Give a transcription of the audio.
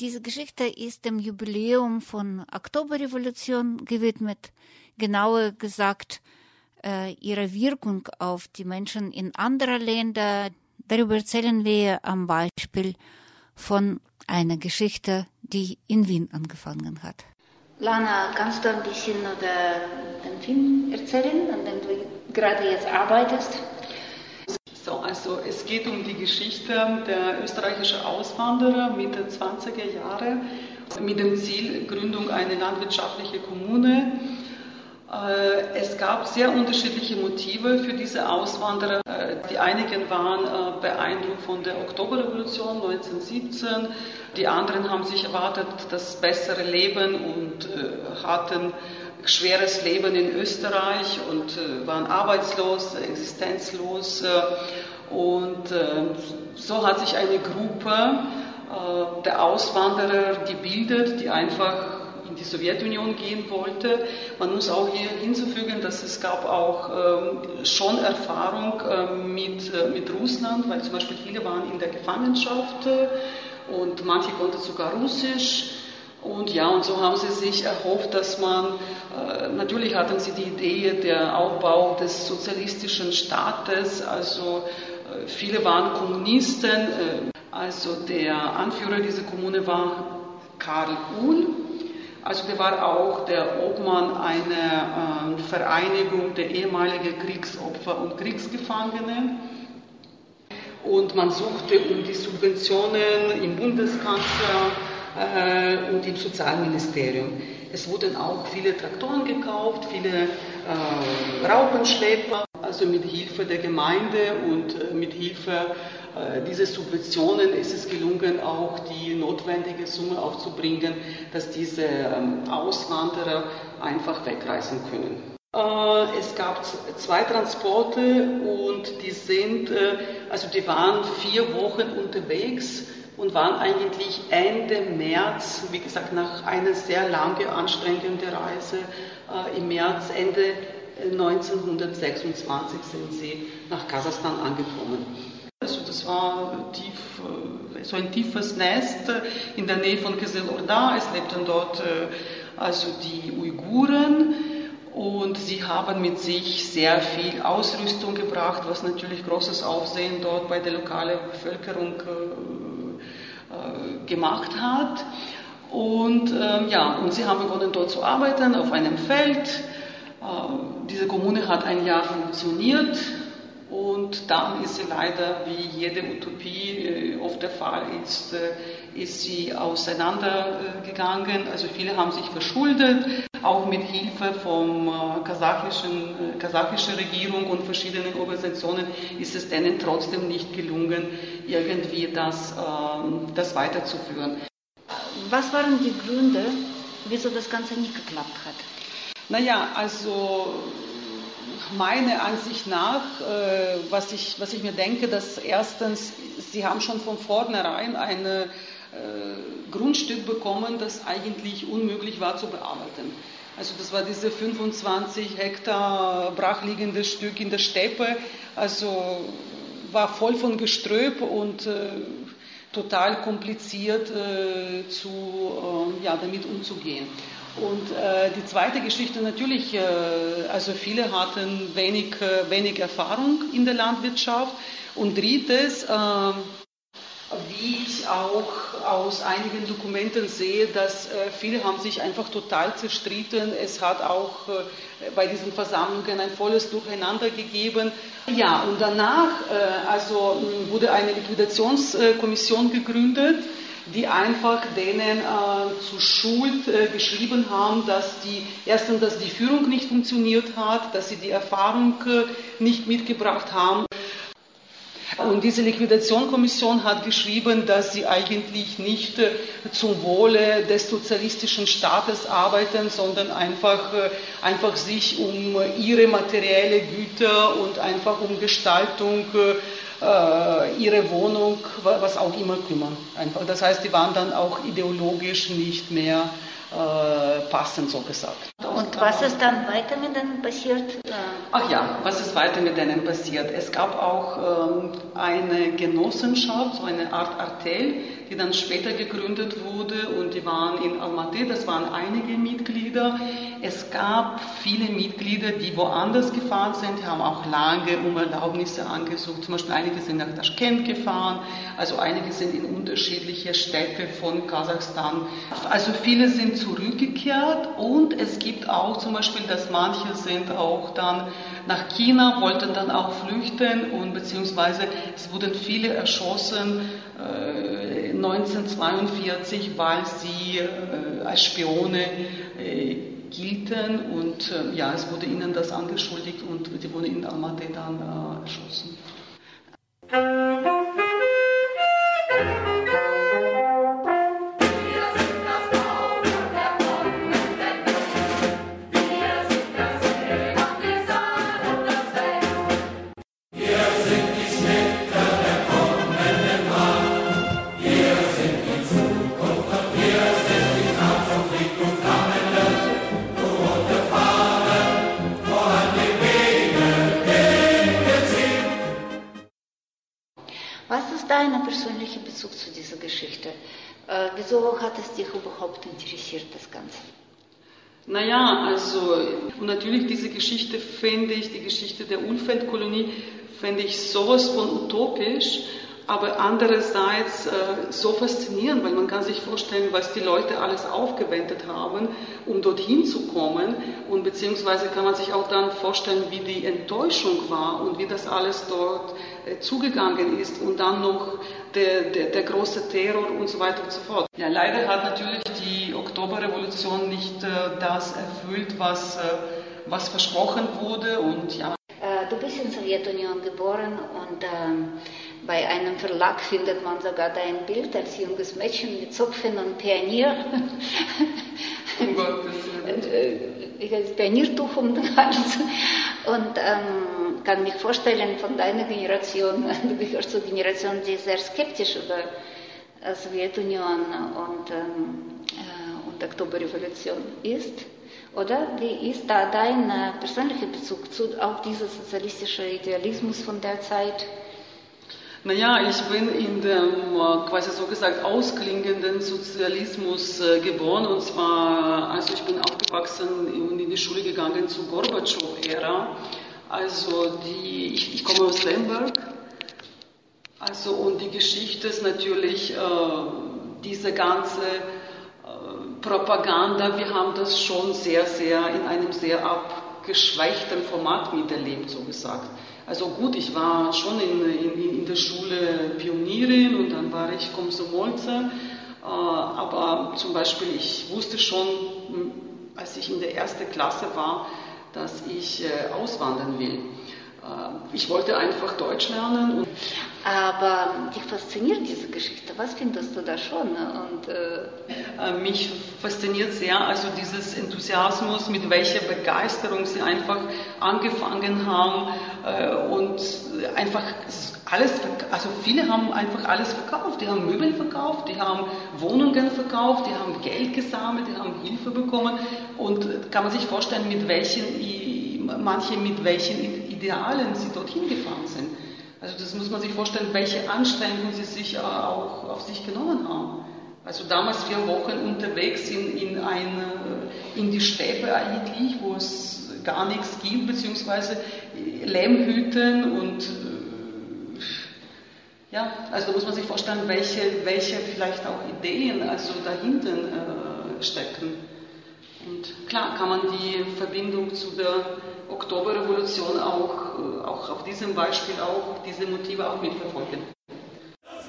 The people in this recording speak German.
Diese Geschichte ist dem Jubiläum von Oktoberrevolution gewidmet, genauer gesagt äh, ihrer Wirkung auf die Menschen in anderen Ländern. Darüber erzählen wir am Beispiel von einer Geschichte, die in Wien angefangen hat. Lana, kannst du ein bisschen über den Film erzählen, an dem du gerade jetzt arbeitest? So, also es geht um die Geschichte der österreichischen Auswanderer Mitte 20er Jahre mit dem Ziel Gründung einer landwirtschaftlichen Kommune. Äh, es gab sehr unterschiedliche Motive für diese Auswanderer. Äh, die einigen waren äh, beeindruckt von der Oktoberrevolution 1917, die anderen haben sich erwartet das bessere Leben und hatten schweres Leben in Österreich und äh, waren arbeitslos, existenzlos. Äh, und äh, so hat sich eine Gruppe der Auswanderer gebildet, die einfach in die Sowjetunion gehen wollte. Man muss auch hier hinzufügen, dass es gab auch ähm, schon Erfahrung ähm, mit, äh, mit Russland, weil zum Beispiel viele waren in der Gefangenschaft äh, und manche konnten sogar Russisch. Und ja, und so haben sie sich erhofft, dass man, äh, natürlich hatten sie die Idee der Aufbau des sozialistischen Staates, also äh, viele waren Kommunisten, äh, also der Anführer dieser Kommune war Karl Uhl, also der war auch der Obmann einer äh, Vereinigung der ehemaligen Kriegsopfer und Kriegsgefangene. Und man suchte um die Subventionen im Bundeskanzler äh, und im Sozialministerium. Es wurden auch viele Traktoren gekauft, viele äh, Raupenschlepper, also mit Hilfe der Gemeinde und äh, mit Hilfe äh, dieser Subventionen ist es gelungen, auch die notwendige Summe aufzubringen, dass diese ähm, Auswanderer einfach wegreisen können. Äh, es gab zwei Transporte und die sind, äh, also die waren vier Wochen unterwegs und waren eigentlich Ende März, wie gesagt, nach einer sehr langen, anstrengenden Reise äh, im März, Ende 1926 äh, sind sie nach Kasachstan angekommen. Also das war tief, äh, so ein tiefes Nest in der Nähe von Kizil-Orda. Es lebten dort äh, also die Uiguren und sie haben mit sich sehr viel Ausrüstung gebracht, was natürlich großes Aufsehen dort bei der lokalen Bevölkerung gemacht hat. Und ähm, ja, und sie haben begonnen dort zu arbeiten auf einem Feld. Äh, diese Kommune hat ein Jahr funktioniert und dann ist sie leider, wie jede Utopie äh, oft der Fall ist, äh, ist sie auseinandergegangen. Also viele haben sich verschuldet, auch mit Hilfe von äh, kasachischen, kasachischer Regierung und verschiedenen Organisationen ist es denen trotzdem nicht gelungen, irgendwie das, ähm, das weiterzuführen. Was waren die Gründe, wieso das Ganze nicht geklappt hat? Naja, also meiner Ansicht nach, äh, was, ich, was ich mir denke, dass erstens, Sie haben schon von vornherein ein äh, Grundstück bekommen, das eigentlich unmöglich war zu bearbeiten. Also das war diese 25 Hektar brachliegende Stück in der Steppe, also war voll von Geströp und äh, total kompliziert äh, zu, äh, ja, damit umzugehen. Und äh, die zweite Geschichte natürlich, äh, also viele hatten wenig, äh, wenig Erfahrung in der Landwirtschaft. Und drittes, äh, wie ich auch aus einigen Dokumenten sehe, dass äh, viele haben sich einfach total zerstritten. Es hat auch äh, bei diesen Versammlungen ein volles Durcheinander gegeben. Ja, und danach also wurde eine Liquidationskommission gegründet die einfach denen äh, zu Schuld äh, geschrieben haben, dass die erstens, dass die Führung nicht funktioniert hat, dass sie die Erfahrung äh, nicht mitgebracht haben. Und diese Liquidationskommission hat geschrieben, dass sie eigentlich nicht äh, zum Wohle des sozialistischen Staates arbeiten, sondern einfach, äh, einfach sich um ihre materielle Güter und einfach um Gestaltung äh, ihre Wohnung, was auch immer kümmern. Einfach. Das heißt, die waren dann auch ideologisch nicht mehr äh, passend, so gesagt. Und was ist dann weiter mit denen passiert? Ach ja, was ist weiter mit denen passiert? Es gab auch ähm, eine Genossenschaft, so eine Art Artell, die dann später gegründet wurde und die waren in Almaty, das waren einige Mitglieder. Es gab viele Mitglieder, die woanders gefahren sind, die haben auch lange um Erlaubnisse angesucht. Zum Beispiel einige sind nach Taschkent gefahren, also einige sind in unterschiedliche Städte von Kasachstan. Also viele sind zurückgekehrt und es gibt auch zum Beispiel, dass manche sind auch dann nach China, wollten dann auch flüchten und beziehungsweise es wurden viele erschossen äh, 1942, weil sie äh, als Spione äh, gielten und äh, ja, es wurde ihnen das angeschuldigt und sie wurden in Almaty dann äh, erschossen. Dein persönlicher Bezug zu dieser Geschichte? Äh, wieso hat es dich überhaupt interessiert, das Ganze? Naja, also natürlich diese Geschichte finde ich, die Geschichte der Ulfeldkolonie, finde ich sowas von utopisch, aber andererseits äh, so faszinierend, weil man kann sich vorstellen, was die Leute alles aufgewendet haben, um dorthin zu kommen und beziehungsweise kann man sich auch dann vorstellen, wie die Enttäuschung war und wie das alles dort äh, zugegangen ist und dann noch der, der, der, große Terror und so weiter und so fort. Ja, leider hat natürlich die Oktoberrevolution nicht äh, das erfüllt, was, äh, was versprochen wurde und ja. Äh, du bist in der Sowjetunion geboren und ähm, bei einem Verlag findet man sogar dein Bild als junges Mädchen mit Zopfen und Pionier. Willen. Ich als Pioniertuch um den Hals. Und ähm, kann mich vorstellen, von deiner Generation, du gehörst zur Generation, die sehr skeptisch über die Sowjetunion und, ähm, äh, und Oktoberrevolution ist. Oder wie ist da dein äh, persönlicher Bezug zu auch dieser sozialistische Idealismus von der Zeit? Naja, ich bin in dem äh, quasi so gesagt ausklingenden Sozialismus äh, geboren und zwar, also ich bin aufgewachsen und in die Schule gegangen zur Gorbatschow-Ära. Also die, ich, ich, komme aus Lemberg. Also und die Geschichte ist natürlich äh, diese ganze äh, Propaganda, wir haben das schon sehr, sehr in einem sehr abgeschwächten Format miterlebt, so gesagt. Also gut, ich war schon in, in, in der Schule Pionierin und dann war ich Komsomolzer, äh, aber zum Beispiel ich wusste schon, als ich in der ersten Klasse war, dass ich äh, auswandern will. Äh, ich wollte einfach Deutsch lernen. Aber dich fasziniert diese Geschichte. Was findest du da schon? Und, äh, äh Mich fasziniert sehr, also dieses Enthusiasmus, mit welcher Begeisterung sie einfach angefangen haben äh, und einfach alles, also viele haben einfach alles verkauft. Die haben Möbel verkauft, die haben Wohnungen verkauft, die haben Geld gesammelt, die haben Hilfe bekommen und kann man sich vorstellen, mit welchen manche mit welchen Idealen sie dorthin gefahren sind. Also das muss man sich vorstellen, welche Anstrengungen sie sich äh, auch auf sich genommen haben. Also damals vier Wochen unterwegs in, in, eine, in die Städte eigentlich, wo es gar nichts gibt, beziehungsweise Lehmhüten und äh, ja, also da muss man sich vorstellen, welche, welche vielleicht auch Ideen also dahinten äh, stecken. Und klar kann man die Verbindung zu der Oktoberrevolution auch, äh, auch auf diesem Beispiel auch diese Motive auch mitverfolgen. Das